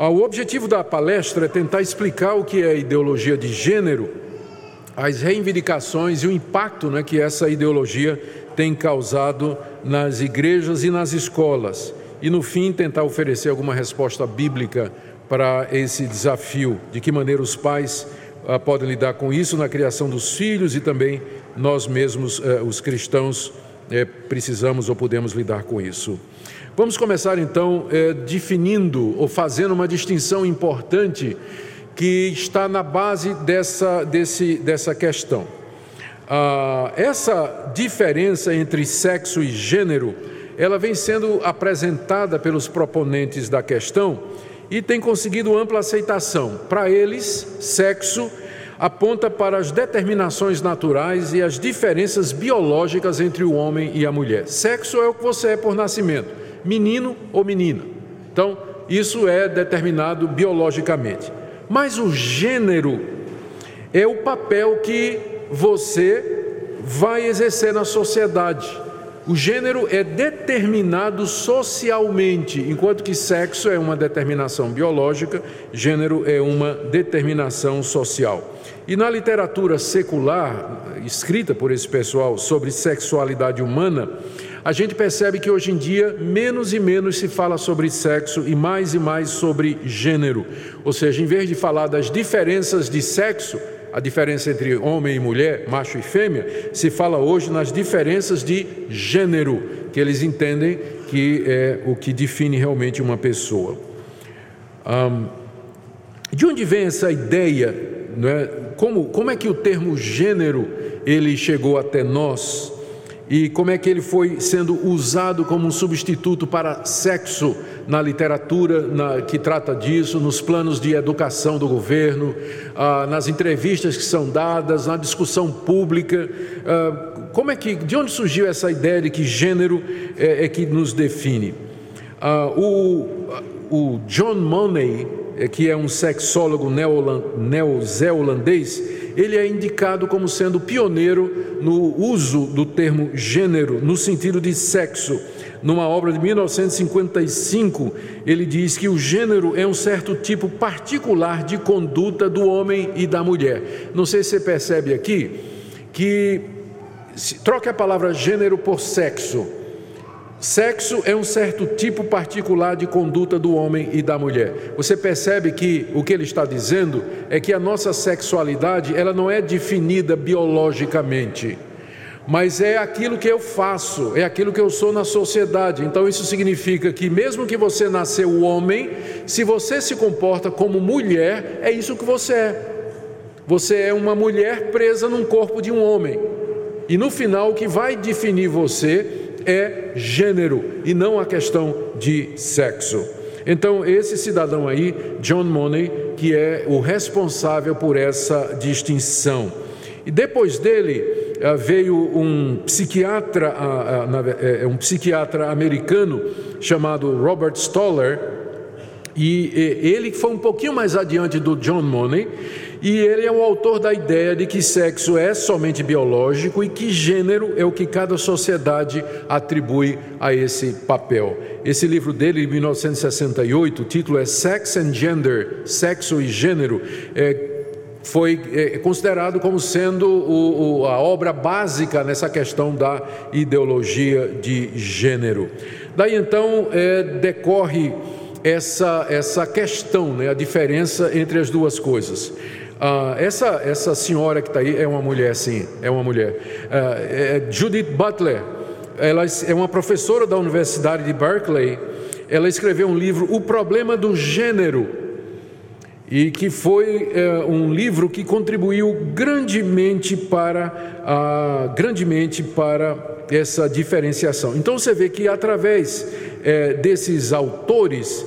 Ah, o objetivo da palestra é tentar explicar o que é a ideologia de gênero, as reivindicações e o impacto né, que essa ideologia tem causado nas igrejas e nas escolas. E, no fim, tentar oferecer alguma resposta bíblica para esse desafio, de que maneira os pais ah, podem lidar com isso na criação dos filhos e também nós mesmos, eh, os cristãos, eh, precisamos ou podemos lidar com isso. Vamos começar então é, definindo ou fazendo uma distinção importante que está na base dessa, desse, dessa questão. Ah, essa diferença entre sexo e gênero, ela vem sendo apresentada pelos proponentes da questão e tem conseguido ampla aceitação. Para eles, sexo aponta para as determinações naturais e as diferenças biológicas entre o homem e a mulher. Sexo é o que você é por nascimento menino ou menina. Então, isso é determinado biologicamente. Mas o gênero é o papel que você vai exercer na sociedade. O gênero é determinado socialmente, enquanto que sexo é uma determinação biológica, gênero é uma determinação social. E na literatura secular, escrita por esse pessoal sobre sexualidade humana, a gente percebe que hoje em dia menos e menos se fala sobre sexo e mais e mais sobre gênero. Ou seja, em vez de falar das diferenças de sexo, a diferença entre homem e mulher, macho e fêmea, se fala hoje nas diferenças de gênero, que eles entendem que é o que define realmente uma pessoa. Um, de onde vem essa ideia? é? Como, como é que o termo gênero ele chegou até nós? E como é que ele foi sendo usado como um substituto para sexo na literatura na, que trata disso, nos planos de educação do governo, ah, nas entrevistas que são dadas, na discussão pública. Ah, como é que, de onde surgiu essa ideia de que gênero é, é que nos define? Ah, o, o John Money, que é um sexólogo neozelandês, ele é indicado como sendo pioneiro no uso do termo gênero, no sentido de sexo. Numa obra de 1955, ele diz que o gênero é um certo tipo particular de conduta do homem e da mulher. Não sei se você percebe aqui que troque a palavra gênero por sexo. Sexo é um certo tipo particular de conduta do homem e da mulher. Você percebe que o que ele está dizendo é que a nossa sexualidade, ela não é definida biologicamente, mas é aquilo que eu faço, é aquilo que eu sou na sociedade. Então isso significa que mesmo que você nasceu homem, se você se comporta como mulher, é isso que você é. Você é uma mulher presa num corpo de um homem. E no final o que vai definir você é gênero e não a questão de sexo. Então, esse cidadão aí, John Money, que é o responsável por essa distinção. E depois dele ah, veio um psiquiatra, ah, ah, é, é um psiquiatra americano chamado Robert Stoller, e ele foi um pouquinho mais adiante do John Money, e ele é o autor da ideia de que sexo é somente biológico e que gênero é o que cada sociedade atribui a esse papel. Esse livro dele, de 1968, o título é Sex and Gender, Sexo e Gênero, é, foi é, considerado como sendo o, o, a obra básica nessa questão da ideologia de gênero. Daí então é, decorre essa, essa questão, né, a diferença entre as duas coisas. Ah, essa, essa senhora que está aí é uma mulher, sim, é uma mulher. Ah, é Judith Butler, ela é uma professora da Universidade de Berkeley. Ela escreveu um livro, O Problema do Gênero, e que foi é, um livro que contribuiu grandemente para, ah, grandemente para essa diferenciação. Então você vê que através é, desses autores,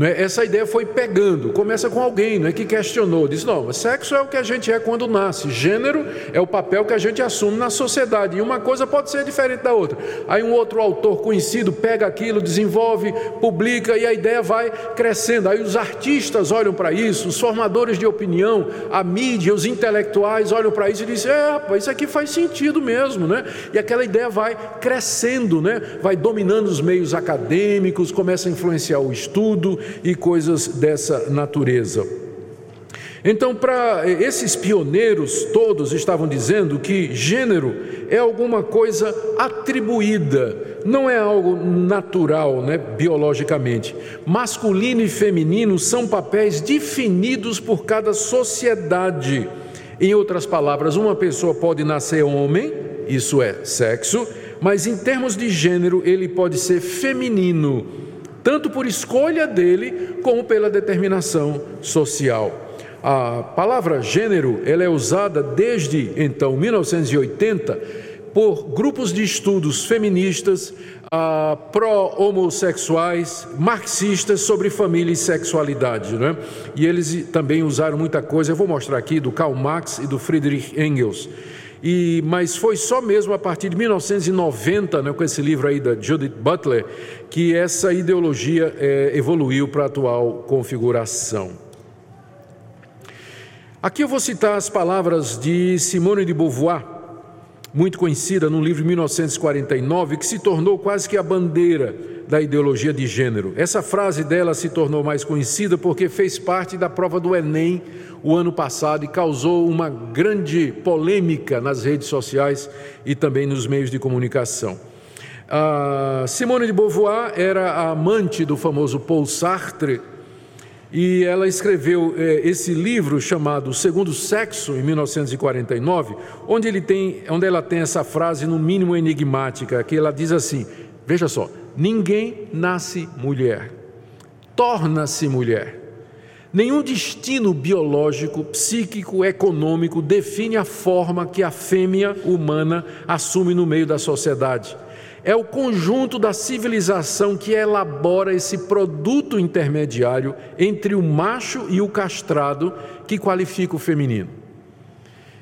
é? Essa ideia foi pegando, começa com alguém não é, que questionou, diz: não, sexo é o que a gente é quando nasce, gênero é o papel que a gente assume na sociedade, e uma coisa pode ser diferente da outra. Aí um outro autor conhecido pega aquilo, desenvolve, publica, e a ideia vai crescendo. Aí os artistas olham para isso, os formadores de opinião, a mídia, os intelectuais olham para isso e dizem: é, rapaz, isso aqui faz sentido mesmo, né? E aquela ideia vai crescendo, né? vai dominando os meios acadêmicos, começa a influenciar o estudo e coisas dessa natureza. Então, para esses pioneiros todos estavam dizendo que gênero é alguma coisa atribuída, não é algo natural, né, biologicamente. Masculino e feminino são papéis definidos por cada sociedade. Em outras palavras, uma pessoa pode nascer homem, isso é sexo, mas em termos de gênero, ele pode ser feminino, tanto por escolha dele como pela determinação social. A palavra gênero ela é usada desde então 1980 por grupos de estudos feministas, ah, pró-homossexuais, marxistas sobre família e sexualidade. Né? E eles também usaram muita coisa, eu vou mostrar aqui, do Karl Marx e do Friedrich Engels. E, mas foi só mesmo a partir de 1990, né, com esse livro aí da Judith Butler, que essa ideologia é, evoluiu para a atual configuração. Aqui eu vou citar as palavras de Simone de Beauvoir, muito conhecida num livro de 1949, que se tornou quase que a bandeira da ideologia de gênero. Essa frase dela se tornou mais conhecida porque fez parte da prova do Enem o ano passado e causou uma grande polêmica nas redes sociais e também nos meios de comunicação. A Simone de Beauvoir era a amante do famoso Paul Sartre e ela escreveu é, esse livro chamado Segundo Sexo, em 1949, onde, ele tem, onde ela tem essa frase, no mínimo enigmática, que ela diz assim: veja só, ninguém nasce mulher, torna-se mulher. Nenhum destino biológico, psíquico, econômico define a forma que a fêmea humana assume no meio da sociedade é o conjunto da civilização que elabora esse produto intermediário entre o macho e o castrado que qualifica o feminino.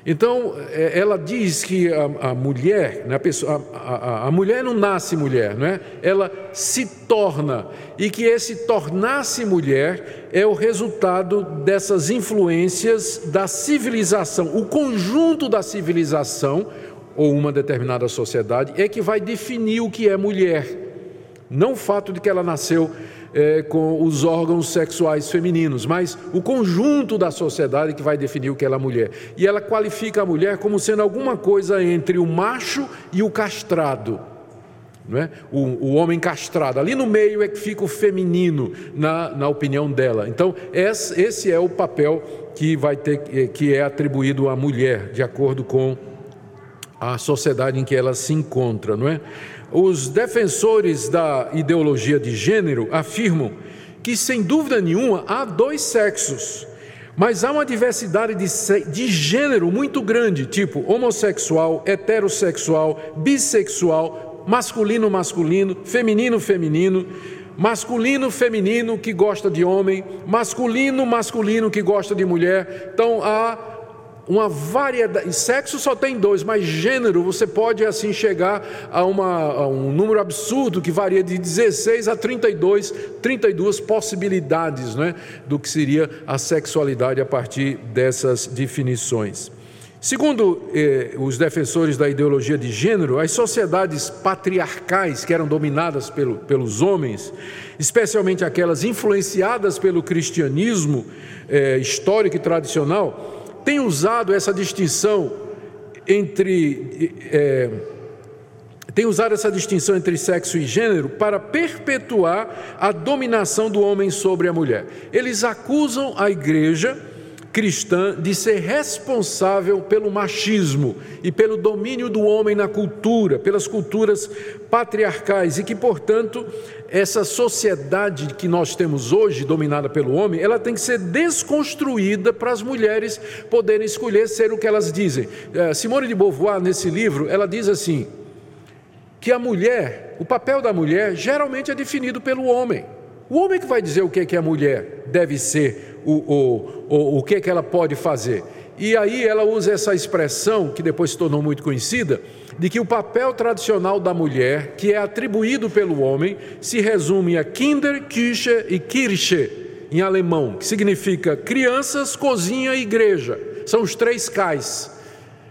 Então, é, ela diz que a, a mulher, né, a, pessoa, a, a, mulher não nasce mulher, não é? ela se torna, e que esse tornar-se mulher é o resultado dessas influências da civilização, o conjunto da civilização ou uma determinada sociedade é que vai definir o que é mulher, não o fato de que ela nasceu é, com os órgãos sexuais femininos, mas o conjunto da sociedade que vai definir o que ela é mulher. E ela qualifica a mulher como sendo alguma coisa entre o macho e o castrado. Não é? o, o homem castrado, ali no meio é que fica o feminino, na, na opinião dela. Então, esse, esse é o papel que vai ter que é atribuído à mulher, de acordo com a sociedade em que ela se encontra, não é? Os defensores da ideologia de gênero afirmam que, sem dúvida nenhuma, há dois sexos, mas há uma diversidade de, de gênero muito grande, tipo homossexual, heterossexual, bissexual, masculino, masculino, feminino, feminino, masculino, feminino que gosta de homem, masculino, masculino que gosta de mulher. Então há uma variedade. Sexo só tem dois, mas gênero você pode assim chegar a, uma, a, um número absurdo que varia de 16 a 32, 32 possibilidades né, do que seria a sexualidade a partir dessas definições. Segundo eh, os defensores da ideologia de gênero, as sociedades patriarcais que eram dominadas pelo, pelos homens, especialmente aquelas influenciadas pelo cristianismo eh, histórico e tradicional, tem usado essa distinção entre. É, tem usado essa distinção entre sexo e gênero para perpetuar a dominação do homem sobre a mulher. Eles acusam a igreja cristã de ser responsável pelo machismo e pelo domínio do homem na cultura, pelas culturas patriarcais e que, portanto, essa sociedade que nós temos hoje, dominada pelo homem, ela tem que ser desconstruída para as mulheres poderem escolher ser o que elas dizem. Eh, Simone de Beauvoir, nesse livro, ela diz assim: que a mulher, o papel da mulher, geralmente é definido pelo homem. O homem que vai dizer o que, que a mulher deve ser o, o, o, o que, que ela pode fazer. E aí ela usa essa expressão, que depois se tornou muito conhecida, de que o papel tradicional da mulher, que é atribuído pelo homem, se resume a Kinder, Küche e Kirche, em alemão, que significa crianças, cozinha e igreja. São os três cais.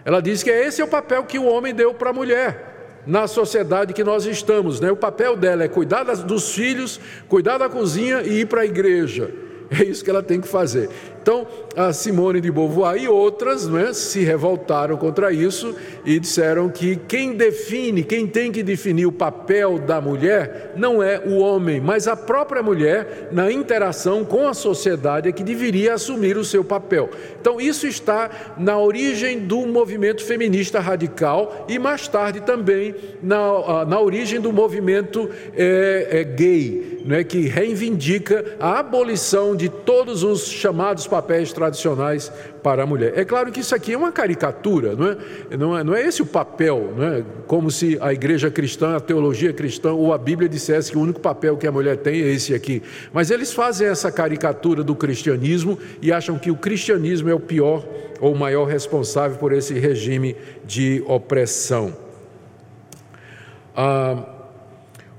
Ela diz que esse é o papel que o homem deu para a mulher. Na sociedade que nós estamos. Né? O papel dela é cuidar dos filhos, cuidar da cozinha e ir para a igreja. É isso que ela tem que fazer. Então, a Simone de Beauvoir e outras né, se revoltaram contra isso e disseram que quem define, quem tem que definir o papel da mulher não é o homem, mas a própria mulher, na interação com a sociedade, é que deveria assumir o seu papel. Então, isso está na origem do movimento feminista radical e mais tarde também na, na origem do movimento é, é, gay, né, que reivindica a abolição de todos os chamados papéis tradicionais para a mulher. É claro que isso aqui é uma caricatura, não é? Não é, não é esse o papel, não é? como se a igreja cristã, a teologia cristã ou a Bíblia dissesse que o único papel que a mulher tem é esse aqui. Mas eles fazem essa caricatura do cristianismo e acham que o cristianismo é o pior ou o maior responsável por esse regime de opressão. Ah,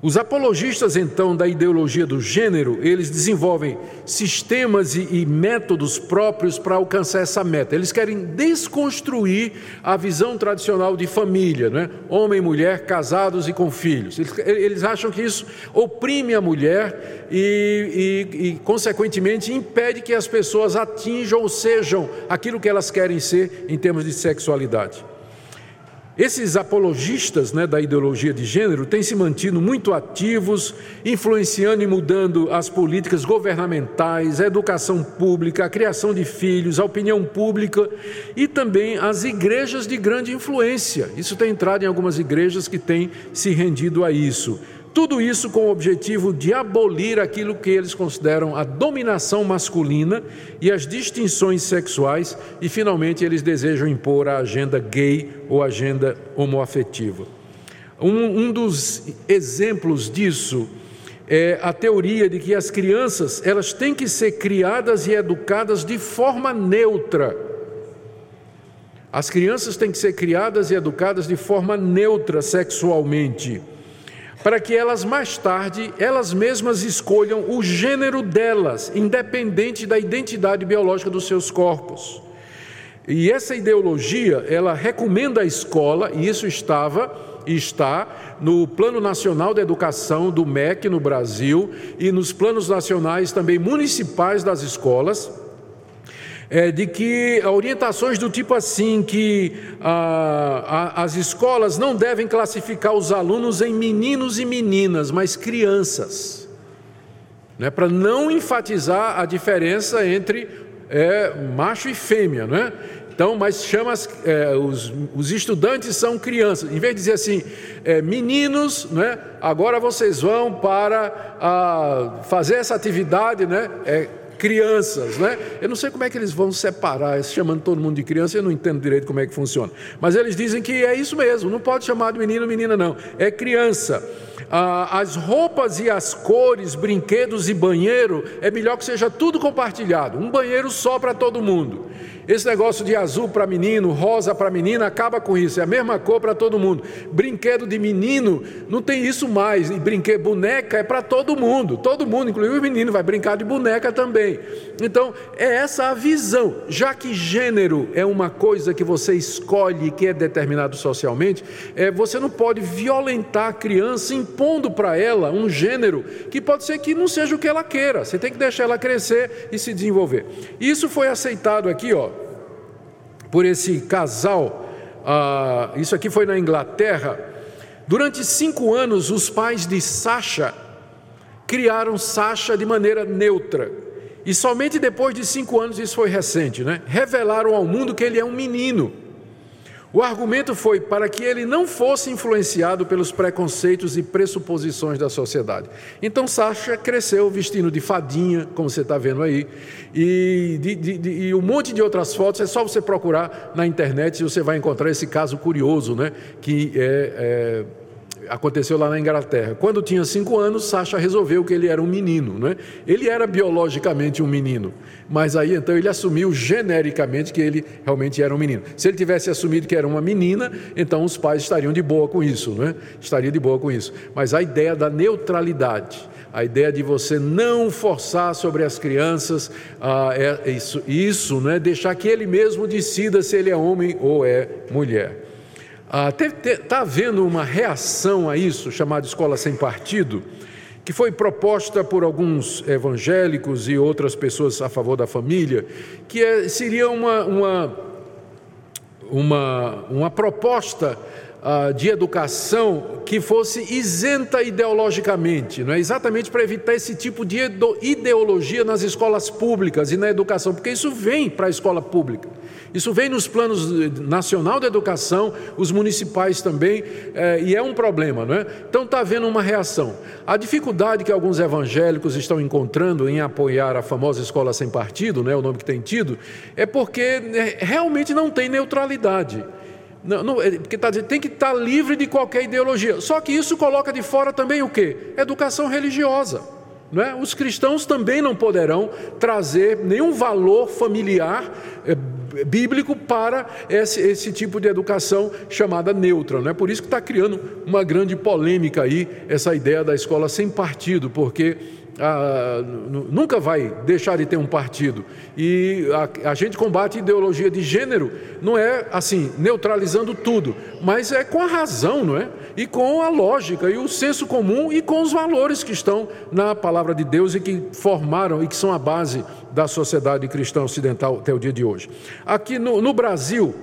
os apologistas, então, da ideologia do gênero, eles desenvolvem sistemas e, e métodos próprios para alcançar essa meta. Eles querem desconstruir a visão tradicional de família, né? homem e mulher casados e com filhos. Eles, eles acham que isso oprime a mulher e, e, e, consequentemente, impede que as pessoas atinjam ou sejam aquilo que elas querem ser em termos de sexualidade. Esses apologistas né, da ideologia de gênero têm se mantido muito ativos, influenciando e mudando as políticas governamentais, a educação pública, a criação de filhos, a opinião pública e também as igrejas de grande influência. Isso tem entrado em algumas igrejas que têm se rendido a isso. Tudo isso com o objetivo de abolir aquilo que eles consideram a dominação masculina e as distinções sexuais, e finalmente eles desejam impor a agenda gay ou agenda homoafetiva. Um, um dos exemplos disso é a teoria de que as crianças elas têm que ser criadas e educadas de forma neutra. As crianças têm que ser criadas e educadas de forma neutra sexualmente para que elas mais tarde, elas mesmas escolham o gênero delas, independente da identidade biológica dos seus corpos. E essa ideologia, ela recomenda à escola, e isso estava está no Plano Nacional da Educação do MEC no Brasil e nos planos nacionais também municipais das escolas, é, de que orientações do tipo assim, que ah, a, as escolas não devem classificar os alunos em meninos e meninas, mas crianças, né, para não enfatizar a diferença entre é, macho e fêmea, não é? Então, mas chama é, os, os, estudantes são crianças. Em vez de dizer assim, é, meninos, né, agora vocês vão para a, ah, fazer essa atividade, né, é, crianças, né? Eu não sei como é que eles vão separar, chamando todo mundo de criança, eu não entendo direito como é que funciona. Mas eles dizem que é isso mesmo, não pode chamar de menino, menina, não, é criança. Ah, as roupas e as cores, brinquedos e banheiro, é melhor que seja tudo compartilhado, um banheiro só para todo mundo. Esse negócio de azul para menino, rosa para menina, acaba com isso. É a mesma cor para todo mundo. Brinquedo de menino, não tem isso mais. E brinquedo, boneca é para todo mundo. Todo mundo, inclusive o menino, vai brincar de boneca também. Então, é essa a visão. Já que gênero é uma coisa que você escolhe, que é determinado socialmente, é, você não pode violentar a criança impondo para ela um gênero que pode ser que não seja o que ela queira. Você tem que deixar ela crescer e se desenvolver. Isso foi aceitado aqui, ó, por esse casal. Ah, isso aqui foi na Inglaterra. Durante cinco anos, os pais de Sasha criaram Sasha de maneira neutra. E somente depois de cinco anos, isso foi recente, né? Revelaram ao mundo que ele é um menino. O argumento foi para que ele não fosse influenciado pelos preconceitos e pressuposições da sociedade. Então Sasha cresceu vestindo de fadinha, como você está vendo aí, e, de, de, de, e, um monte de outras fotos. É só você procurar na internet e você vai encontrar esse caso curioso, né? Que é, é aconteceu lá na Inglaterra. Quando tinha cinco anos, Sacha resolveu que ele era um menino. Né? Ele era biologicamente um menino, mas aí então ele assumiu genericamente que ele realmente era um menino. Se ele tivesse assumido que era uma menina, então os pais estariam de boa com isso, né? estaria de boa com isso. Mas a ideia da neutralidade, a ideia de você não forçar sobre as crianças ah, é isso, isso né? deixar que ele mesmo decida se ele é homem ou é mulher. Está havendo uma reação a isso, chamada escola sem partido, que foi proposta por alguns evangélicos e outras pessoas a favor da família, que é, seria uma, uma, uma, uma proposta uh, de educação que fosse isenta ideologicamente, não é? exatamente para evitar esse tipo de ideologia nas escolas públicas e na educação, porque isso vem para a escola pública. Isso vem nos planos nacional de educação, os municipais também, é, e é um problema, não é? Então está havendo uma reação. A dificuldade que alguns evangélicos estão encontrando em apoiar a famosa escola sem partido, né, o nome que tem tido, é porque né, realmente não tem neutralidade. Não, não, é, porque tá, tem que estar tá livre de qualquer ideologia. Só que isso coloca de fora também o quê? Educação religiosa. É? Os cristãos também não poderão trazer nenhum valor familiar é, bíblico para esse, esse, tipo de educação chamada neutra. Não é por isso que está criando uma grande polêmica aí essa ideia da escola sem partido, porque ah, nunca vai deixar de ter um partido. E a, a, gente combate ideologia de gênero, não é assim, neutralizando tudo, mas é com a razão, não é? E com a lógica, e o senso comum, e com os valores que estão na palavra de Deus e que formaram e que são a base da sociedade cristã ocidental até o dia de hoje. Aqui no, no Brasil,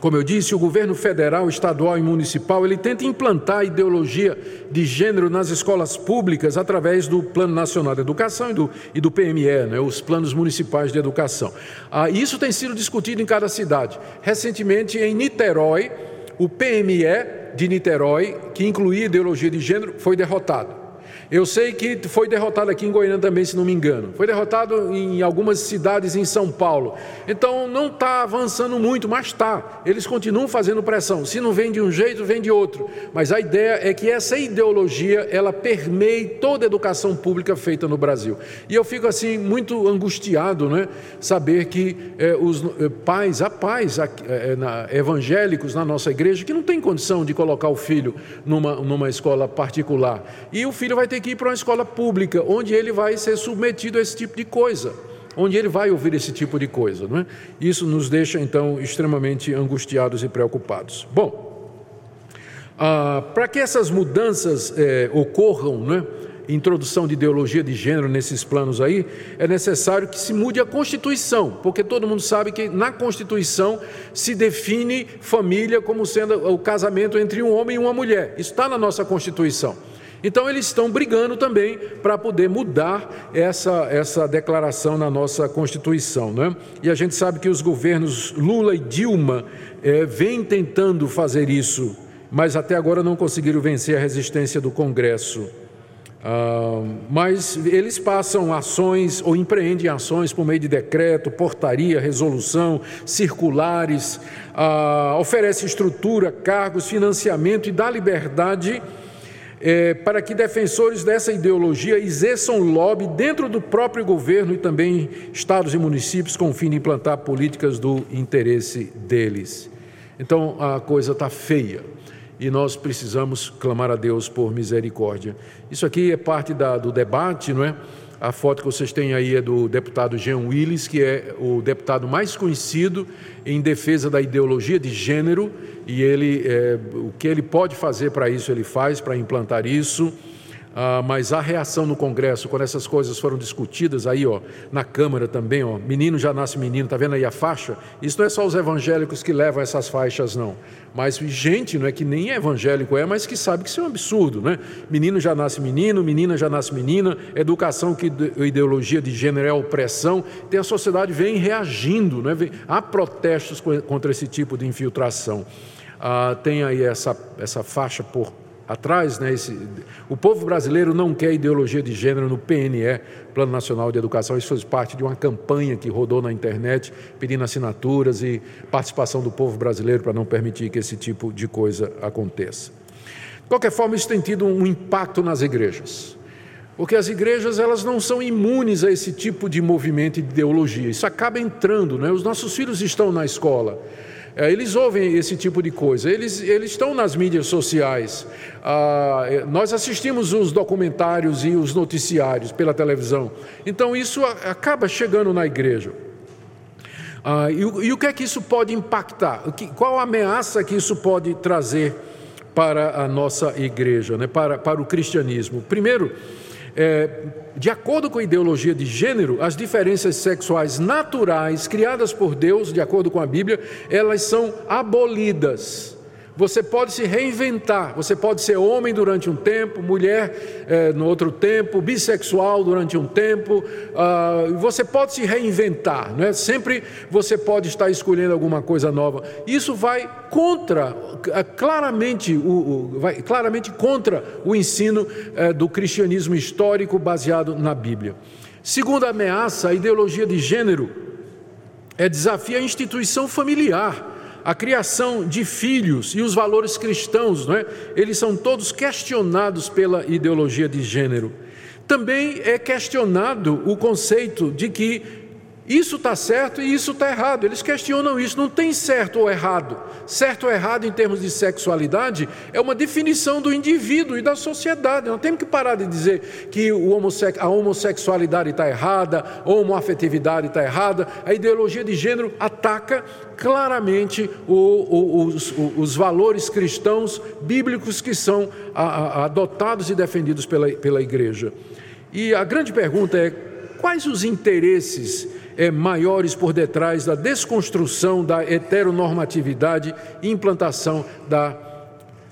como eu disse, o governo federal, estadual e municipal, ele tenta implantar a ideologia de gênero nas escolas públicas através do Plano Nacional de Educação e do, e do PME, né, os planos municipais de educação. Ah, isso tem sido discutido em cada cidade. Recentemente, em Niterói, o PME de Niterói, que incluía ideologia de gênero, foi derrotado. Eu sei que foi derrotado aqui em Goiânia também, se não me engano. Foi derrotado em algumas cidades em São Paulo. Então não está avançando muito, mas está. Eles continuam fazendo pressão. Se não vem de um jeito, vem de outro. Mas a ideia é que essa ideologia ela permeie toda a educação pública feita no Brasil. E eu fico assim muito angustiado, né? Saber que eh, os eh, pais, há pais eh, na, evangélicos na nossa igreja que não tem condição de colocar o filho numa, numa escola particular. E o filho vai ter ter que ir para uma escola pública, onde ele vai ser submetido a esse tipo de coisa, onde ele vai ouvir esse tipo de coisa. Não é? Isso nos deixa, então, extremamente angustiados e preocupados. Bom, ah, para que essas mudanças eh, ocorram, não é? introdução de ideologia de gênero nesses planos aí, é necessário que se mude a Constituição, porque todo mundo sabe que na Constituição se define família como sendo o casamento entre um homem e uma mulher. Isso está na nossa Constituição. Então eles estão brigando também para poder mudar essa, essa declaração na nossa Constituição. Né? E a gente sabe que os governos Lula e Dilma é, vêm tentando fazer isso, mas até agora não conseguiram vencer a resistência do Congresso. Ah, mas eles passam ações ou empreendem ações por meio de decreto, portaria, resolução, circulares, ah, oferece estrutura, cargos, financiamento e dá liberdade é, para que defensores dessa ideologia exerçam lobby dentro do próprio governo e também estados e municípios com o fim de implantar políticas do interesse deles. Então a coisa está feia e nós precisamos clamar a Deus por misericórdia. Isso aqui é parte da, do debate, não é? A foto que vocês têm aí é do deputado Jean Willis, que é o deputado mais conhecido em defesa da ideologia de gênero, e ele, é, o que ele pode fazer para isso, ele faz, para implantar isso. Ah, mas a reação no Congresso, quando essas coisas foram discutidas aí, ó, na Câmara também, ó, menino já nasce menino, tá vendo aí a faixa? Isso não é só os evangélicos que levam essas faixas, não. Mas gente, não é que nem evangélico é, mas que sabe que isso é um absurdo, né? Menino já nasce menino, menina já nasce menina, educação que ideologia de gênero é opressão, tem a sociedade vem reagindo, né? Há protestos contra esse tipo de infiltração. Ah, tem aí essa, essa faixa por atrás, né, esse, o povo brasileiro não quer ideologia de gênero no PNE, Plano Nacional de Educação. Isso faz parte de uma campanha que rodou na internet, pedindo assinaturas e participação do povo brasileiro para não permitir que esse tipo de coisa aconteça. De qualquer forma, isso tem tido um impacto nas igrejas. Porque as igrejas elas não são imunes a esse tipo de movimento e de ideologia. Isso acaba entrando, né? Os nossos filhos estão na escola. É, eles ouvem esse tipo de coisa, eles, eles estão nas mídias sociais. Ah, é, nós assistimos os documentários e os noticiários pela televisão. Então isso acaba chegando na igreja. Ah, e, o, e, o, que é que isso pode impactar? Que, qual a ameaça que isso pode trazer para a nossa igreja, né? para, para o cristianismo? Primeiro, é, de acordo com a ideologia de gênero, as diferenças sexuais naturais criadas por Deus, de acordo com a Bíblia, elas são abolidas. Você pode se reinventar, você pode ser homem durante um tempo, mulher é, no outro tempo, bissexual durante um tempo, uh, você pode se reinventar, não é? sempre você pode estar escolhendo alguma coisa nova. Isso vai contra, é, claramente, o, o, vai claramente contra o ensino é, do cristianismo histórico baseado na Bíblia. Segunda ameaça, a ideologia de gênero é desafia a instituição familiar a criação de filhos e os valores cristãos, não é? eles são todos questionados pela ideologia de gênero. Também é questionado o conceito de que isso está certo e isso está errado. Eles questionam isso, não tem certo ou errado. Certo ou errado em termos de sexualidade é uma definição do indivíduo e da sociedade. Não temos que parar de dizer que a homossexualidade está errada, a homoafetividade está errada. A ideologia de gênero ataca claramente os, valores cristãos bíblicos que são adotados e defendidos pela igreja. E a grande pergunta é: quais os interesses é, maiores por detrás da desconstrução da heteronormatividade e implantação da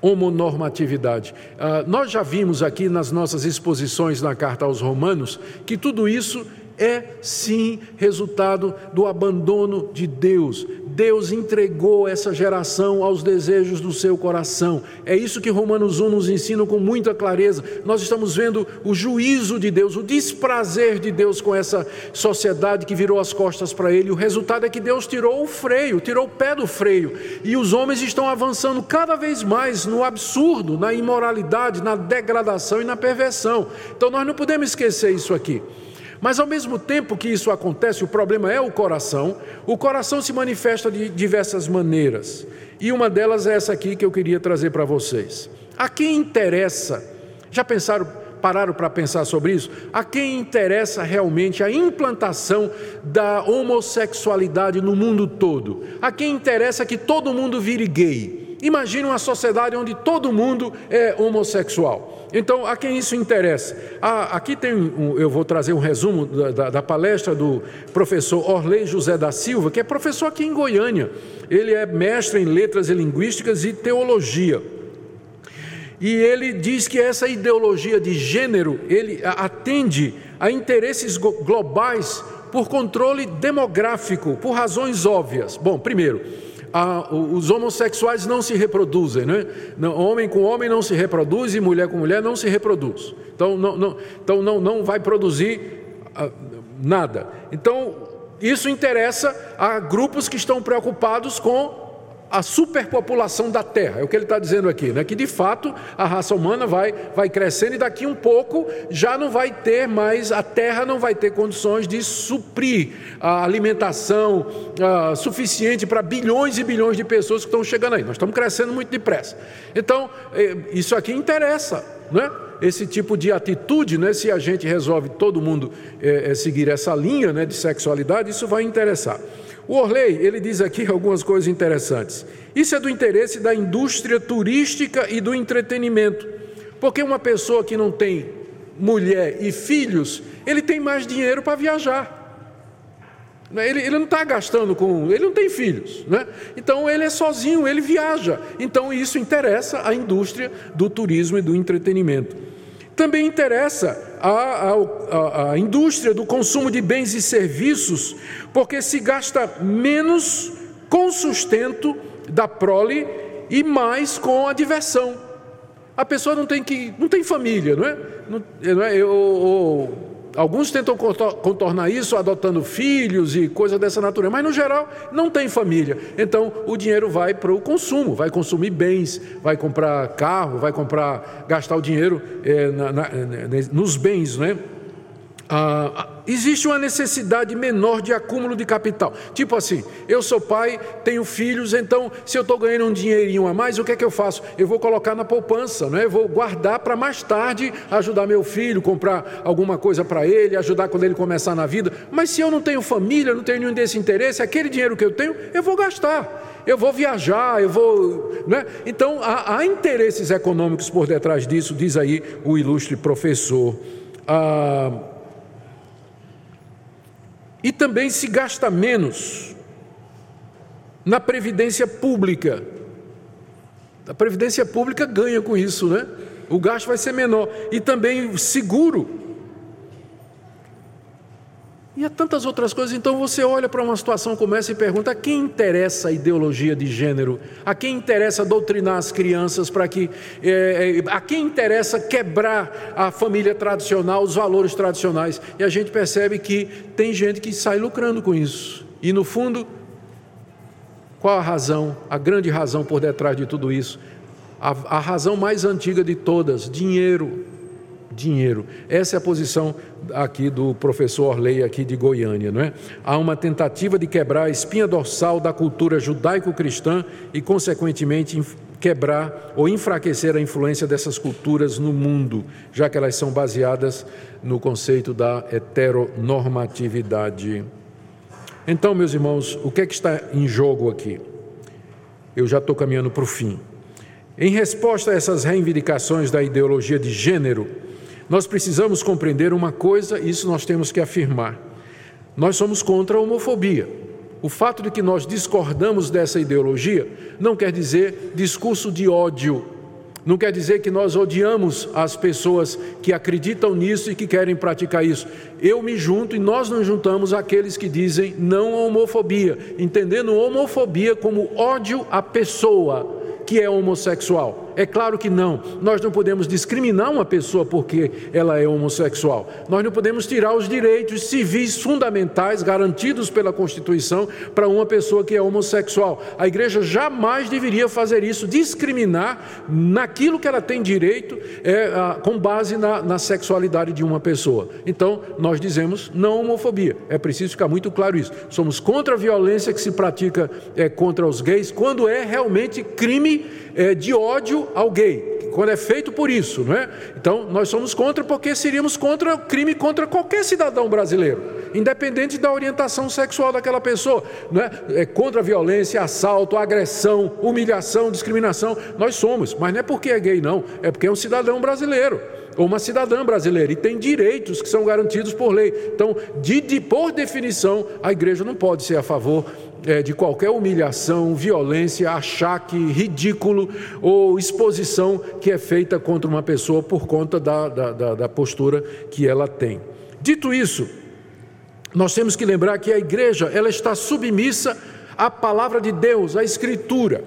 homonormatividade. Ah, nós já vimos aqui nas nossas exposições na carta aos Romanos que tudo isso é sim resultado do abandono de Deus. Deus entregou essa geração aos desejos do seu coração. É isso que Romanos 1 nos ensina com muita clareza. Nós estamos vendo o juízo de Deus, o desprazer de Deus com essa sociedade que virou as costas para ele. O resultado é que Deus tirou o freio, tirou o pé do freio. E os homens estão avançando cada vez mais no absurdo, na imoralidade, na degradação e na perversão. Então nós não podemos esquecer isso aqui. Mas ao mesmo tempo que isso acontece, o problema é o coração. O coração se manifesta de diversas maneiras. E uma delas é essa aqui que eu queria trazer para vocês. A quem interessa? Já pensaram, pararam para pensar sobre isso? A quem interessa realmente a implantação da homossexualidade no mundo todo? A quem interessa que todo mundo vire gay? Imagine uma sociedade onde todo mundo é homossexual. Então, a quem isso interessa? Ah, aqui tem um, eu vou trazer um resumo da, da, da, palestra do professor Orley José da Silva, que é professor aqui em Goiânia. Ele é mestre em letras e linguísticas e teologia. E ele diz que essa ideologia de gênero, ele atende a interesses globais por controle demográfico, por razões óbvias. Bom, primeiro, os homossexuais não se reproduzem, né? Não, homem com homem não se reproduz e mulher com mulher não se reproduz. Então não, não, então não, não vai produzir ah, nada. Então isso interessa a grupos que estão preocupados com a superpopulação da Terra, é o que ele está dizendo aqui, né? que de fato a raça humana vai, vai crescendo e daqui um pouco já não vai ter mais, a Terra não vai ter condições de suprir a alimentação uh, suficiente para bilhões e bilhões de pessoas que estão chegando aí. Nós estamos crescendo muito depressa. Então, eh, isso aqui interessa, né? esse tipo de atitude, né, se a gente resolve todo mundo é, seguir essa linha né, de sexualidade, isso vai interessar. O Orley, ele diz aqui algumas coisas interessantes. Isso é do interesse da indústria turística e do entretenimento. Porque uma pessoa que não tem mulher e filhos, ele tem mais dinheiro para viajar. Ele, ele não está gastando com. Ele não tem filhos. Né? Então ele é sozinho, ele viaja. Então isso interessa a indústria do turismo e do entretenimento. Também interessa a, a, indústria do consumo de bens e serviços, porque se gasta menos com sustento da prole e mais com a diversão. A pessoa não tem que não tem família, não é? Não, não é? Eu, Alguns tentam contornar isso adotando filhos e coisas dessa natureza, mas no geral não tem família. Então o dinheiro vai para o consumo, vai consumir bens, vai comprar carro, vai comprar, gastar o dinheiro é, na, na, nos bens, né? Ah, existe uma necessidade menor de acúmulo de capital. Tipo assim, eu sou pai, tenho filhos, então se eu estou ganhando um dinheirinho a mais, o que é que eu faço? Eu vou colocar na poupança, né? eu vou guardar para mais tarde ajudar meu filho, comprar alguma coisa para ele, ajudar quando ele começar na vida. Mas se eu não tenho família, não tenho nenhum desse interesse, aquele dinheiro que eu tenho, eu vou gastar. Eu vou viajar, eu vou. Né? Então, há, há interesses econômicos por detrás disso, diz aí o ilustre professor. Ah, e também se gasta menos na previdência pública. A previdência pública ganha com isso, né? O gasto vai ser menor. E também seguro e há tantas outras coisas. Então você olha para uma situação como essa e pergunta: a quem interessa a ideologia de gênero? A quem interessa doutrinar as crianças para que. É, a quem interessa quebrar a família tradicional, os valores tradicionais? E a gente percebe que tem gente que sai lucrando com isso. E no fundo, qual a razão, a grande razão por detrás de tudo isso? A, a razão mais antiga de todas: dinheiro dinheiro. Essa é a posição aqui do professor Orley aqui de Goiânia, não é? Há uma tentativa de quebrar a espinha dorsal da cultura judaico-cristã e consequentemente quebrar ou enfraquecer a influência dessas culturas no mundo, já que elas são baseadas no conceito da heteronormatividade. Então, meus irmãos, o que é que está em jogo aqui? Eu já estou caminhando para o fim. Em resposta a essas reivindicações da ideologia de gênero, nós precisamos compreender uma coisa, e isso nós temos que afirmar. Nós somos contra a homofobia. O fato de que nós discordamos dessa ideologia não quer dizer discurso de ódio, não quer dizer que nós odiamos as pessoas que acreditam nisso e que querem praticar isso. Eu me junto e nós nos juntamos àqueles que dizem não à homofobia, entendendo homofobia como ódio à pessoa que é homossexual. É claro que não. Nós não podemos discriminar uma pessoa porque ela é homossexual. Nós não podemos tirar os direitos civis fundamentais garantidos pela Constituição para uma pessoa que é homossexual. A igreja jamais deveria fazer isso, discriminar naquilo que ela tem direito é, com base na, na sexualidade de uma pessoa. Então, nós dizemos não homofobia. É preciso ficar muito claro isso. Somos contra a violência que se pratica é, contra os gays quando é realmente crime é, de ódio ao gay, quando é feito por isso, não é? Então, nós somos contra porque seríamos contra o crime contra qualquer cidadão brasileiro, independente da orientação sexual daquela pessoa, não é? é contra a violência, assalto, agressão, humilhação, discriminação, nós somos, mas não é porque é gay, não, é porque é um cidadão brasileiro ou uma cidadã brasileira e tem direitos que são garantidos por lei. Então, de, de, por definição, a igreja não pode ser a favor é, de qualquer humilhação, violência, achaque, ridículo ou exposição que é feita contra uma pessoa por conta da, da, da postura que ela tem. Dito isso, nós temos que lembrar que a igreja ela está submissa à palavra de Deus, à Escritura.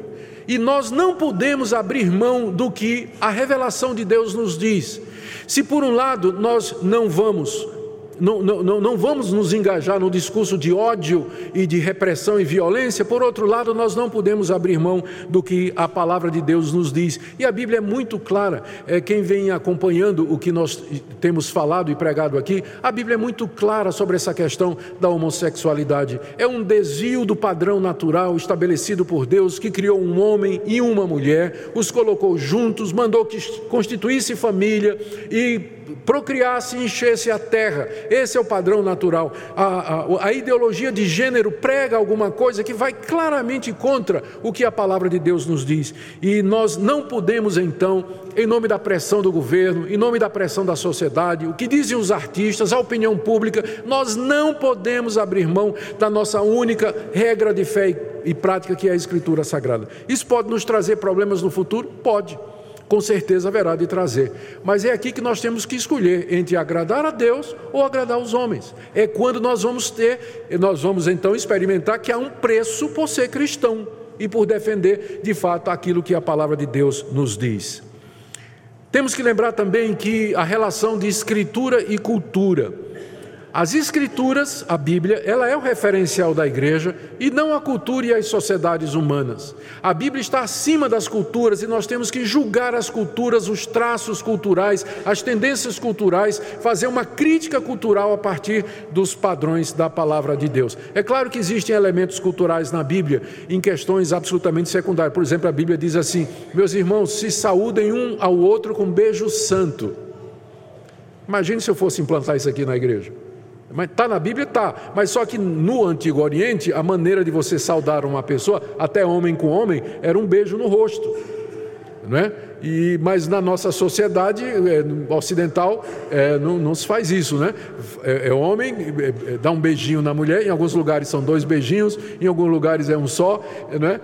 E nós não podemos abrir mão do que a revelação de Deus nos diz. Se por um lado nós não vamos não, não, não vamos nos engajar no discurso de ódio e de repressão e violência, por outro lado, nós não podemos abrir mão do que a palavra de Deus nos diz. E a Bíblia é muito clara, é, quem vem acompanhando o que nós temos falado e pregado aqui, a Bíblia é muito clara sobre essa questão da homossexualidade. É um desvio do padrão natural estabelecido por Deus, que criou um homem e uma mulher, os colocou juntos, mandou que constituísse família e procriasse e enchesse a terra. Esse é o padrão natural. A, a, a, ideologia de gênero prega alguma coisa que vai claramente contra o que a palavra de Deus nos diz. E nós não podemos, então, em nome da pressão do governo, em nome da pressão da sociedade, o que dizem os artistas, a opinião pública, nós não podemos abrir mão da nossa única regra de fé e, e prática, que é a Escritura Sagrada. Isso pode nos trazer problemas no futuro? Pode com certeza haverá de trazer. Mas é aqui que nós temos que escolher entre agradar a Deus ou agradar os homens. É quando nós vamos ter, nós vamos então experimentar que há um preço por ser cristão e por defender de fato aquilo que a palavra de Deus nos diz. Temos que lembrar também que a relação de escritura e cultura. As escrituras, a Bíblia, ela é o referencial da igreja e não a cultura e as sociedades humanas. A Bíblia está acima das culturas e nós temos que julgar as culturas, os traços culturais, as tendências culturais, fazer uma crítica cultural a partir dos padrões da palavra de Deus. É claro que existem elementos culturais na Bíblia em questões absolutamente secundárias. Por exemplo, a Bíblia diz assim: "Meus irmãos, se saúdem um ao outro com um beijo santo". Imagine se eu fosse implantar isso aqui na igreja. Mas está na Bíblia? Está. Mas só que no Antigo Oriente, a maneira de você saudar uma pessoa, até homem com homem, era um beijo no rosto. Não é? E, mas na nossa sociedade é, ocidental é, não, não, se faz isso, né? É, é homem, é, é, dá um beijinho na mulher, em alguns lugares são dois beijinhos, em alguns lugares é um só, né?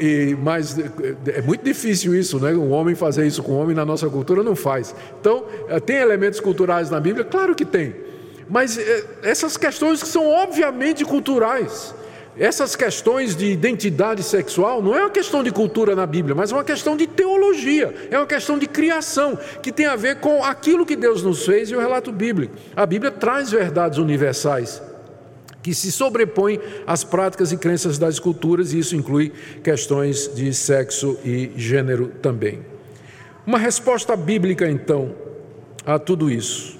E, mas é, é muito difícil isso, né? Um homem fazer isso com um homem na nossa cultura não faz. Então, tem elementos culturais na Bíblia? Claro que tem. Mas é, essas questões que são obviamente culturais, essas questões de identidade sexual não é uma questão de cultura na Bíblia, mas é uma questão de teologia, é uma questão de criação, que tem a ver com aquilo que Deus nos fez e o relato bíblico. A Bíblia traz verdades universais que se sobrepõem às práticas e crenças das culturas, e isso inclui questões de sexo e gênero também. Uma resposta bíblica, então, a tudo isso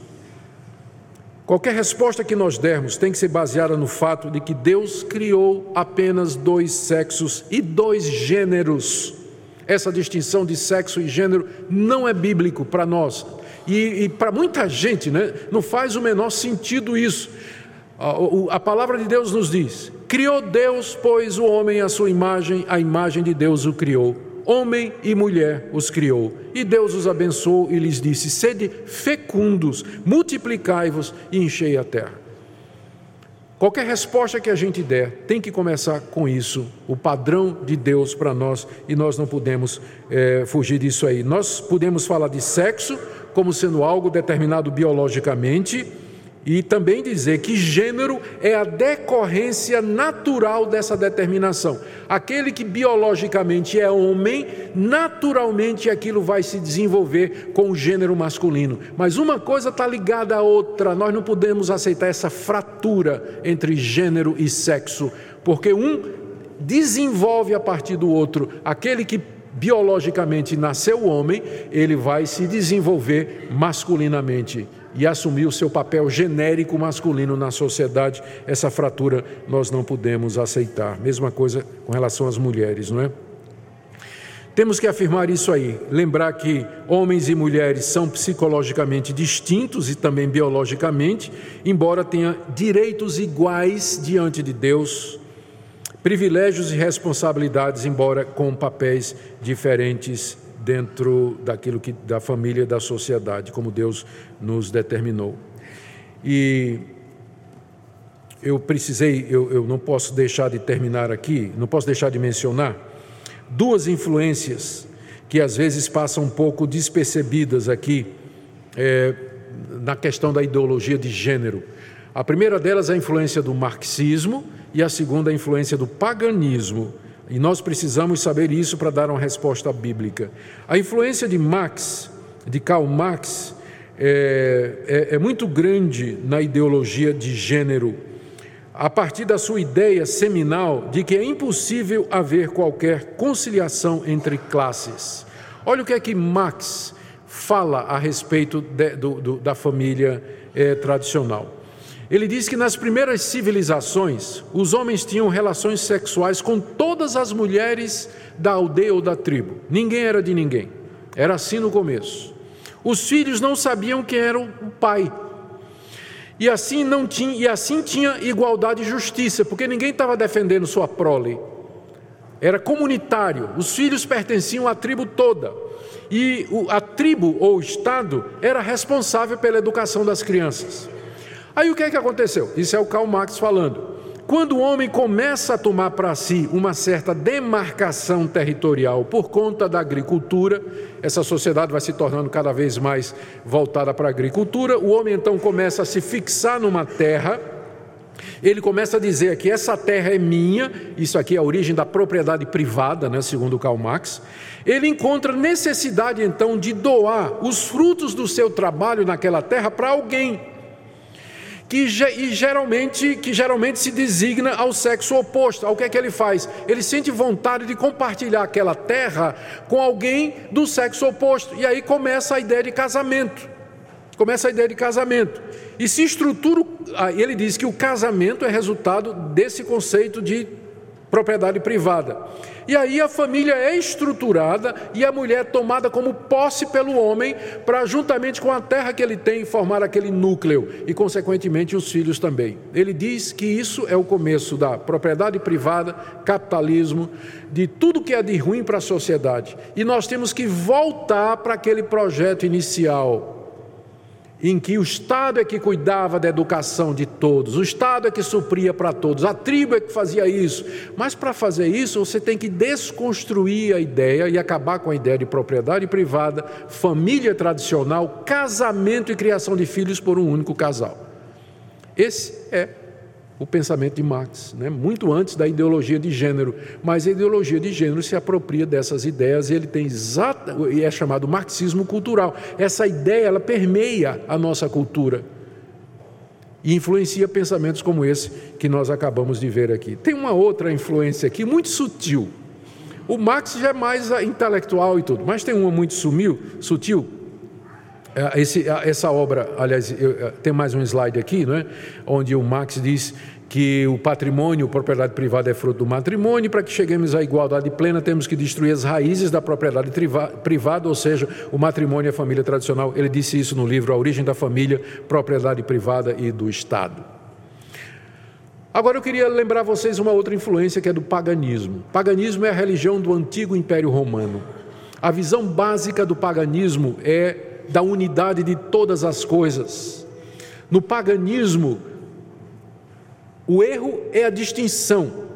Qualquer resposta que nós dermos tem que ser baseada no fato de que Deus criou apenas dois sexos e dois gêneros. Essa distinção de sexo e gênero não é bíblico para nós. E, e para muita gente né, não faz o menor sentido isso. A, a palavra de Deus nos diz: Criou Deus, pois, o homem à sua imagem, a imagem de Deus o criou homem e mulher os criou. E Deus os abençoou e lhes disse: Sede fecundos, multiplicai-vos e enchei a terra. Qualquer resposta que a gente der tem que começar com isso, o padrão de Deus para nós, e nós não podemos é, fugir disso aí. Nós podemos falar de sexo como sendo algo determinado biologicamente e também dizer que gênero é a decorrência natural dessa determinação. Aquele que biologicamente é homem, naturalmente aquilo vai se desenvolver com o gênero masculino. Mas uma coisa está ligada à outra, nós não podemos aceitar essa fratura entre gênero e sexo, porque um desenvolve a partir do outro. Aquele que biologicamente nasceu homem, ele vai se desenvolver masculinamente e assumir o seu papel genérico masculino na sociedade, essa fratura nós não podemos aceitar. Mesma coisa com relação às mulheres, não é? Temos que afirmar isso aí, lembrar que homens e mulheres são psicologicamente distintos e também biologicamente, embora tenham direitos iguais diante de Deus, privilégios e responsabilidades, embora com papéis diferentes dentro daquilo que da família, da sociedade, como Deus nos determinou. E eu precisei, eu, eu não posso deixar de terminar aqui, não posso deixar de mencionar duas influências que às vezes passam um pouco despercebidas aqui é, na questão da ideologia de gênero. A primeira delas é a influência do marxismo e a segunda a influência do paganismo e nós precisamos saber isso para dar uma resposta bíblica. A influência de Marx, de Karl Marx, é, é, é muito grande na ideologia de gênero, a partir da sua ideia seminal de que é impossível haver qualquer conciliação entre classes. Olha o que é que Marx fala a respeito de, do, do, da família é, tradicional. Ele diz que nas primeiras civilizações, os homens tinham relações sexuais com todas as mulheres da aldeia ou da tribo. Ninguém era de ninguém. Era assim no começo. Os filhos não sabiam quem era o pai. E assim não tinha, e assim tinha igualdade e justiça, porque ninguém estava defendendo sua prole. Era comunitário. Os filhos pertenciam à tribo toda. E a tribo ou o estado era responsável pela educação das crianças. Aí o que é que aconteceu? Isso é o Karl Marx falando. Quando o homem começa a tomar para si uma certa demarcação territorial por conta da agricultura, essa sociedade vai se tornando cada vez mais voltada para a agricultura, o homem então começa a se fixar numa terra, ele começa a dizer que essa terra é minha, isso aqui é a origem da propriedade privada, né, segundo Karl Marx. Ele encontra necessidade então de doar os frutos do seu trabalho naquela terra para alguém que e geralmente que geralmente se designa ao sexo oposto. Ao que é que ele faz? Ele sente vontade de compartilhar aquela terra com alguém do sexo oposto. E aí começa a ideia de casamento. Começa a ideia de casamento. E se estrutura, ele diz que o casamento é resultado desse conceito de propriedade privada. E aí a família é estruturada e a mulher é tomada como posse pelo homem para, juntamente com a terra que ele tem, formar aquele núcleo e, consequentemente, os filhos também. Ele diz que isso é o começo da propriedade privada, capitalismo, de tudo que é de ruim para a sociedade. E nós temos que voltar para aquele projeto inicial em que o Estado é que cuidava da educação de todos, o Estado é que supria para todos, a tribo é que fazia isso. Mas para fazer isso, você tem que desconstruir a ideia e acabar com a ideia de propriedade privada, família tradicional, casamento e criação de filhos por um único casal. Esse é o pensamento de Marx, né? muito antes da ideologia de gênero, mas a ideologia de gênero se apropria dessas ideias e ele tem exata, e é chamado marxismo cultural. Essa ideia ela permeia a nossa cultura e influencia pensamentos como esse que nós acabamos de ver aqui. Tem uma outra influência aqui muito sutil. O Marx já é mais intelectual e tudo, mas tem uma muito sumiu, sutil esse, essa obra, aliás, eu, tem mais um slide aqui, não é? onde o Marx diz que o patrimônio, propriedade privada é fruto do matrimônio, para que cheguemos à igualdade plena, temos que destruir as raízes da propriedade privada, ou seja, o matrimônio e a família tradicional. Ele disse isso no livro A Origem da Família, Propriedade Privada e do Estado. Agora eu queria lembrar vocês uma outra influência que é do paganismo. Paganismo é a religião do antigo Império Romano. A visão básica do paganismo é da unidade de todas as coisas. No paganismo, o erro é a distinção.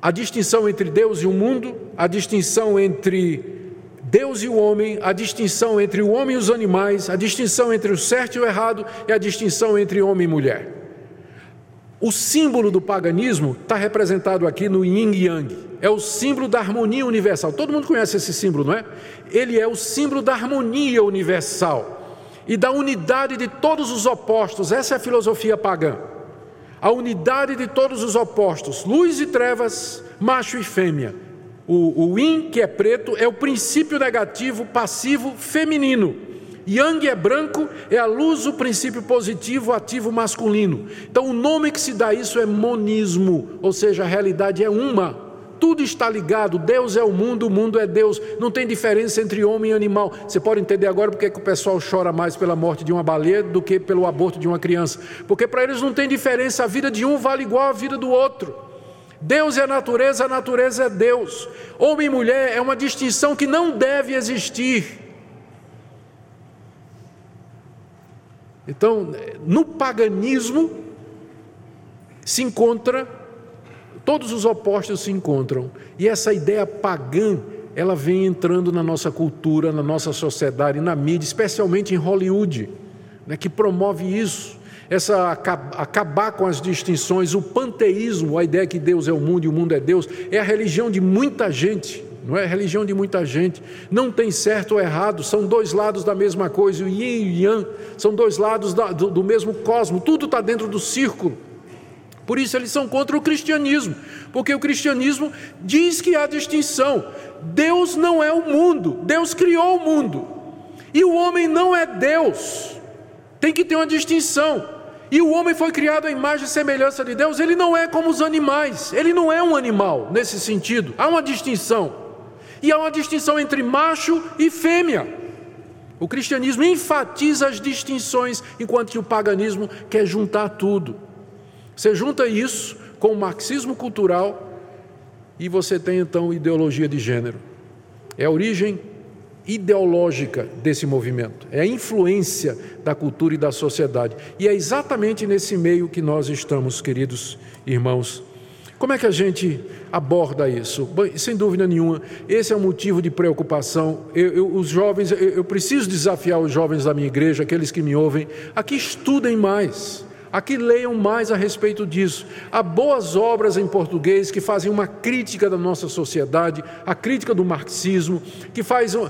A distinção entre Deus e o mundo, a distinção entre Deus e o homem, a distinção entre o homem e os animais, a distinção entre o certo e o errado e a distinção entre homem e mulher. O símbolo do paganismo está representado aqui no yin yang. É o símbolo da harmonia universal. Todo mundo conhece esse símbolo, não é? Ele é o símbolo da harmonia universal e da unidade de todos os opostos. Essa é a filosofia pagã. A unidade de todos os opostos, luz e trevas, macho e fêmea. O, o yin, que é preto, é o princípio negativo, passivo, feminino. Yang é branco, é a luz, o princípio positivo, ativo masculino. Então o nome que se dá a isso é monismo, ou seja, a realidade é uma. Tudo está ligado, Deus é o mundo, o mundo é Deus, não tem diferença entre homem e animal. Você pode entender agora porque que o pessoal chora mais pela morte de uma baleia do que pelo aborto de uma criança. Porque para eles não tem diferença, a vida de um vale igual à vida do outro. Deus é a natureza, a natureza é Deus. Homem e mulher é uma distinção que não deve existir. Então, no paganismo se encontra todos os opostos se encontram. E essa ideia pagã, ela vem entrando na nossa cultura, na nossa sociedade, na mídia, especialmente em Hollywood, né, que promove isso. Essa acabar com as distinções, o panteísmo, a ideia que Deus é o mundo e o mundo é Deus, é a religião de muita gente não é religião de muita gente. Não tem certo ou errado, são dois lados da mesma coisa. O yin e o yang são dois lados da, do, do mesmo cosmo, tudo está dentro do círculo. Por isso eles são contra o cristianismo, porque o cristianismo diz que há distinção. Deus não é o mundo, Deus criou o mundo. E o homem não é Deus. Tem que ter uma distinção. E o homem foi criado à imagem e semelhança de Deus, ele não é como os animais, ele não é um animal nesse sentido. Há uma distinção. E há uma distinção entre macho e fêmea. O cristianismo enfatiza as distinções, enquanto que o paganismo quer juntar tudo. Você junta isso com o marxismo cultural e você tem então ideologia de gênero. É a origem ideológica desse movimento, é a influência da cultura e da sociedade. E é exatamente nesse meio que nós estamos, queridos irmãos como é que a gente aborda isso? Bem, sem dúvida nenhuma, esse é um motivo de preocupação. Eu, eu, os jovens, eu, eu preciso desafiar os jovens da minha igreja, aqueles que me ouvem, a que estudem mais, a que leiam mais a respeito disso. Há boas obras em português que fazem uma crítica da nossa sociedade, a crítica do marxismo, que faz. Uh,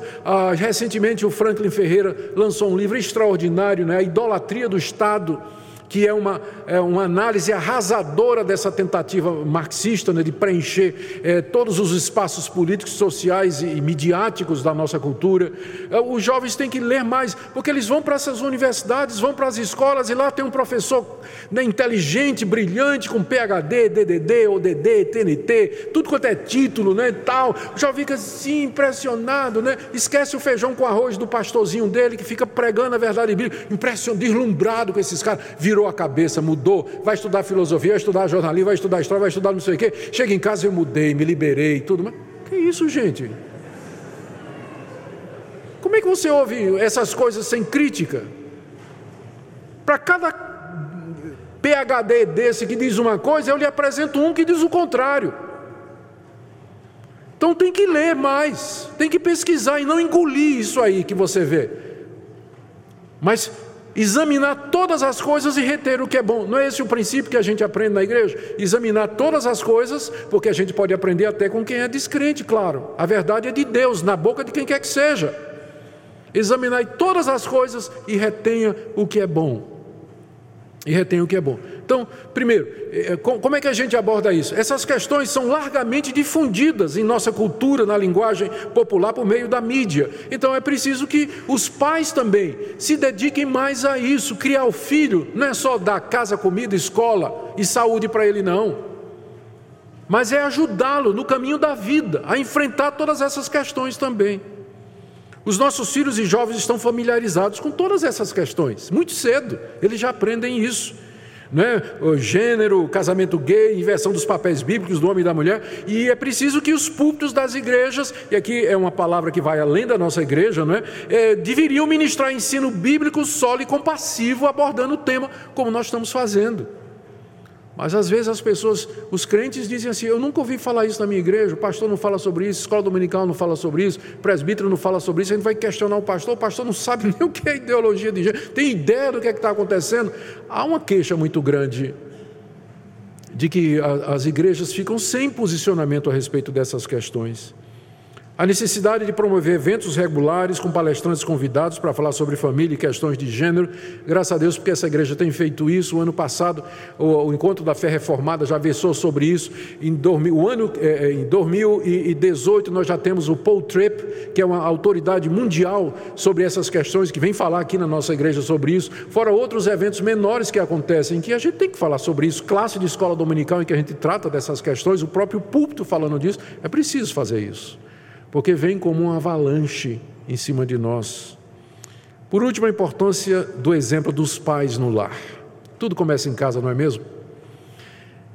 recentemente o Franklin Ferreira lançou um livro extraordinário, né? A Idolatria do Estado que é uma, é uma análise arrasadora dessa tentativa marxista né, de preencher é, todos os espaços políticos, sociais e midiáticos da nossa cultura. É, os jovens têm que ler mais, porque eles vão para essas universidades, vão para as escolas e lá tem um professor né, inteligente, brilhante, com PhD, DDD, ODD, TNT, tudo quanto é título, né, tal. Jovem fica assim impressionado, né? Esquece o feijão com arroz do pastorzinho dele que fica pregando a verdade bíblica, impressionado, deslumbrado com esses caras, virou a cabeça, mudou, vai estudar filosofia, vai estudar jornalismo, vai estudar história, vai estudar não sei o quê. Chega em casa eu mudei, me liberei, tudo. Mas que isso, gente? Como é que você ouve essas coisas sem crítica? Para cada PhD desse que diz uma coisa, eu lhe apresento um que diz o contrário. Então tem que ler mais, tem que pesquisar e não engolir isso aí que você vê. Mas examinar todas as coisas e reter o que é bom. Não é esse o princípio que a gente aprende na igreja? Examinar todas as coisas, porque a gente pode aprender até com quem é descrente, claro. A verdade é de Deus, na boca de quem quer que seja. Examinar todas as coisas e retenha o que é bom e retém o que é bom. Então, primeiro, é, é, como é que a gente aborda isso? Essas questões são largamente difundidas em nossa cultura, na linguagem popular, por meio da mídia. Então, é preciso que os pais também se dediquem mais a isso. Criar o filho não é só dar casa, comida, escola e saúde para ele, não. Mas é ajudá-lo no caminho da vida, a enfrentar todas essas questões também. Os nossos filhos e jovens estão familiarizados com todas essas questões, muito cedo, eles já aprendem isso. Né? O gênero, casamento gay, inversão dos papéis bíblicos do homem e da mulher, e é preciso que os púlpitos das igrejas, e aqui é uma palavra que vai além da nossa igreja, não é? é deveriam ministrar ensino bíblico sólido e compassivo, abordando o tema como nós estamos fazendo. Mas às vezes as pessoas, os crentes dizem assim: Eu nunca ouvi falar isso na minha igreja, o pastor não fala sobre isso, a escola dominical não fala sobre isso, o presbítero não fala sobre isso. A gente vai questionar o pastor, o pastor não sabe nem o que é ideologia de gênero, tem ideia do que é está acontecendo. Há uma queixa muito grande de que as igrejas ficam sem posicionamento a respeito dessas questões. A necessidade de promover eventos regulares com palestrantes convidados para falar sobre família e questões de gênero. Graças a Deus, porque essa igreja tem feito isso. O ano passado, o, Encontro da Fé Reformada já versou sobre isso. Em, o ano, é, é em 2018, nós já temos o Paul Tripp, que é uma autoridade mundial sobre essas questões, que vem falar aqui na nossa igreja sobre isso. Fora outros eventos menores que acontecem, em que a gente tem que falar sobre isso. Classe de escola dominical em que a gente trata dessas questões, o próprio púlpito falando disso. É preciso fazer isso porque vem como uma avalanche em cima de nós. Por último, a importância do exemplo dos pais no lar. Tudo começa em casa, não é mesmo?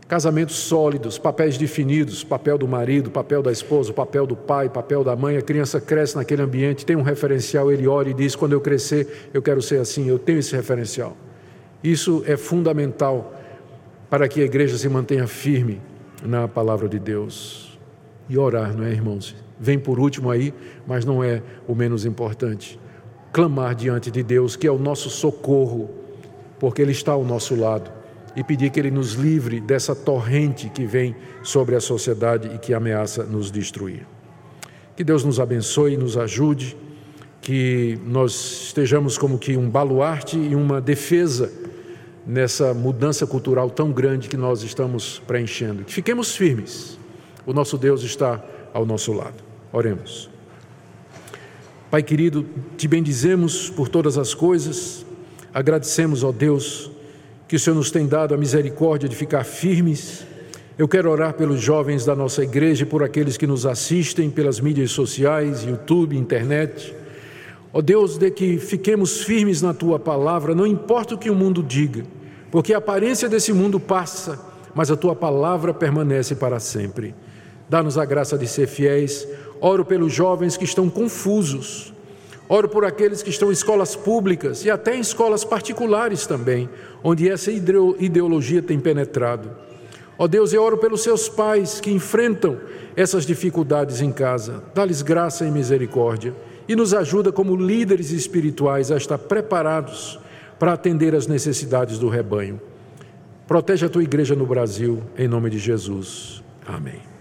Casamentos sólidos, papéis definidos, papel do marido, papel da esposa, papel do pai, papel da mãe. A criança cresce naquele ambiente, tem um referencial, ele ora e diz: quando eu crescer, eu quero ser assim, eu tenho esse referencial. Isso é fundamental para que a igreja se mantenha firme na palavra de Deus. E orar, não é, irmãos? Vem por último aí, mas não é o menos importante. Clamar diante de Deus, que é o nosso socorro, porque Ele está ao nosso lado, e pedir que Ele nos livre dessa torrente que vem sobre a sociedade e que ameaça nos destruir. Que Deus nos abençoe e nos ajude, que nós estejamos como que um baluarte e uma defesa nessa mudança cultural tão grande que nós estamos preenchendo. Que fiquemos firmes. O nosso Deus está ao nosso lado. Oremos. Pai querido, te bendizemos por todas as coisas, agradecemos, ó Deus, que o Senhor nos tem dado a misericórdia de ficar firmes. Eu quero orar pelos jovens da nossa igreja e por aqueles que nos assistem pelas mídias sociais, YouTube, internet. Ó Deus, de que fiquemos firmes na tua palavra, não importa o que o mundo diga, porque a aparência desse mundo passa, mas a tua palavra permanece para sempre. Dá-nos a graça de ser fiéis oro pelos jovens que estão confusos, oro por aqueles que estão em escolas públicas e até em escolas particulares também, onde essa ideologia tem penetrado. Ó Deus, eu oro pelos seus pais que enfrentam essas dificuldades em casa, dá-lhes graça e misericórdia e nos ajuda como líderes espirituais a estar preparados para atender às necessidades do rebanho. Protege a tua igreja no Brasil, em nome de Jesus. Amém.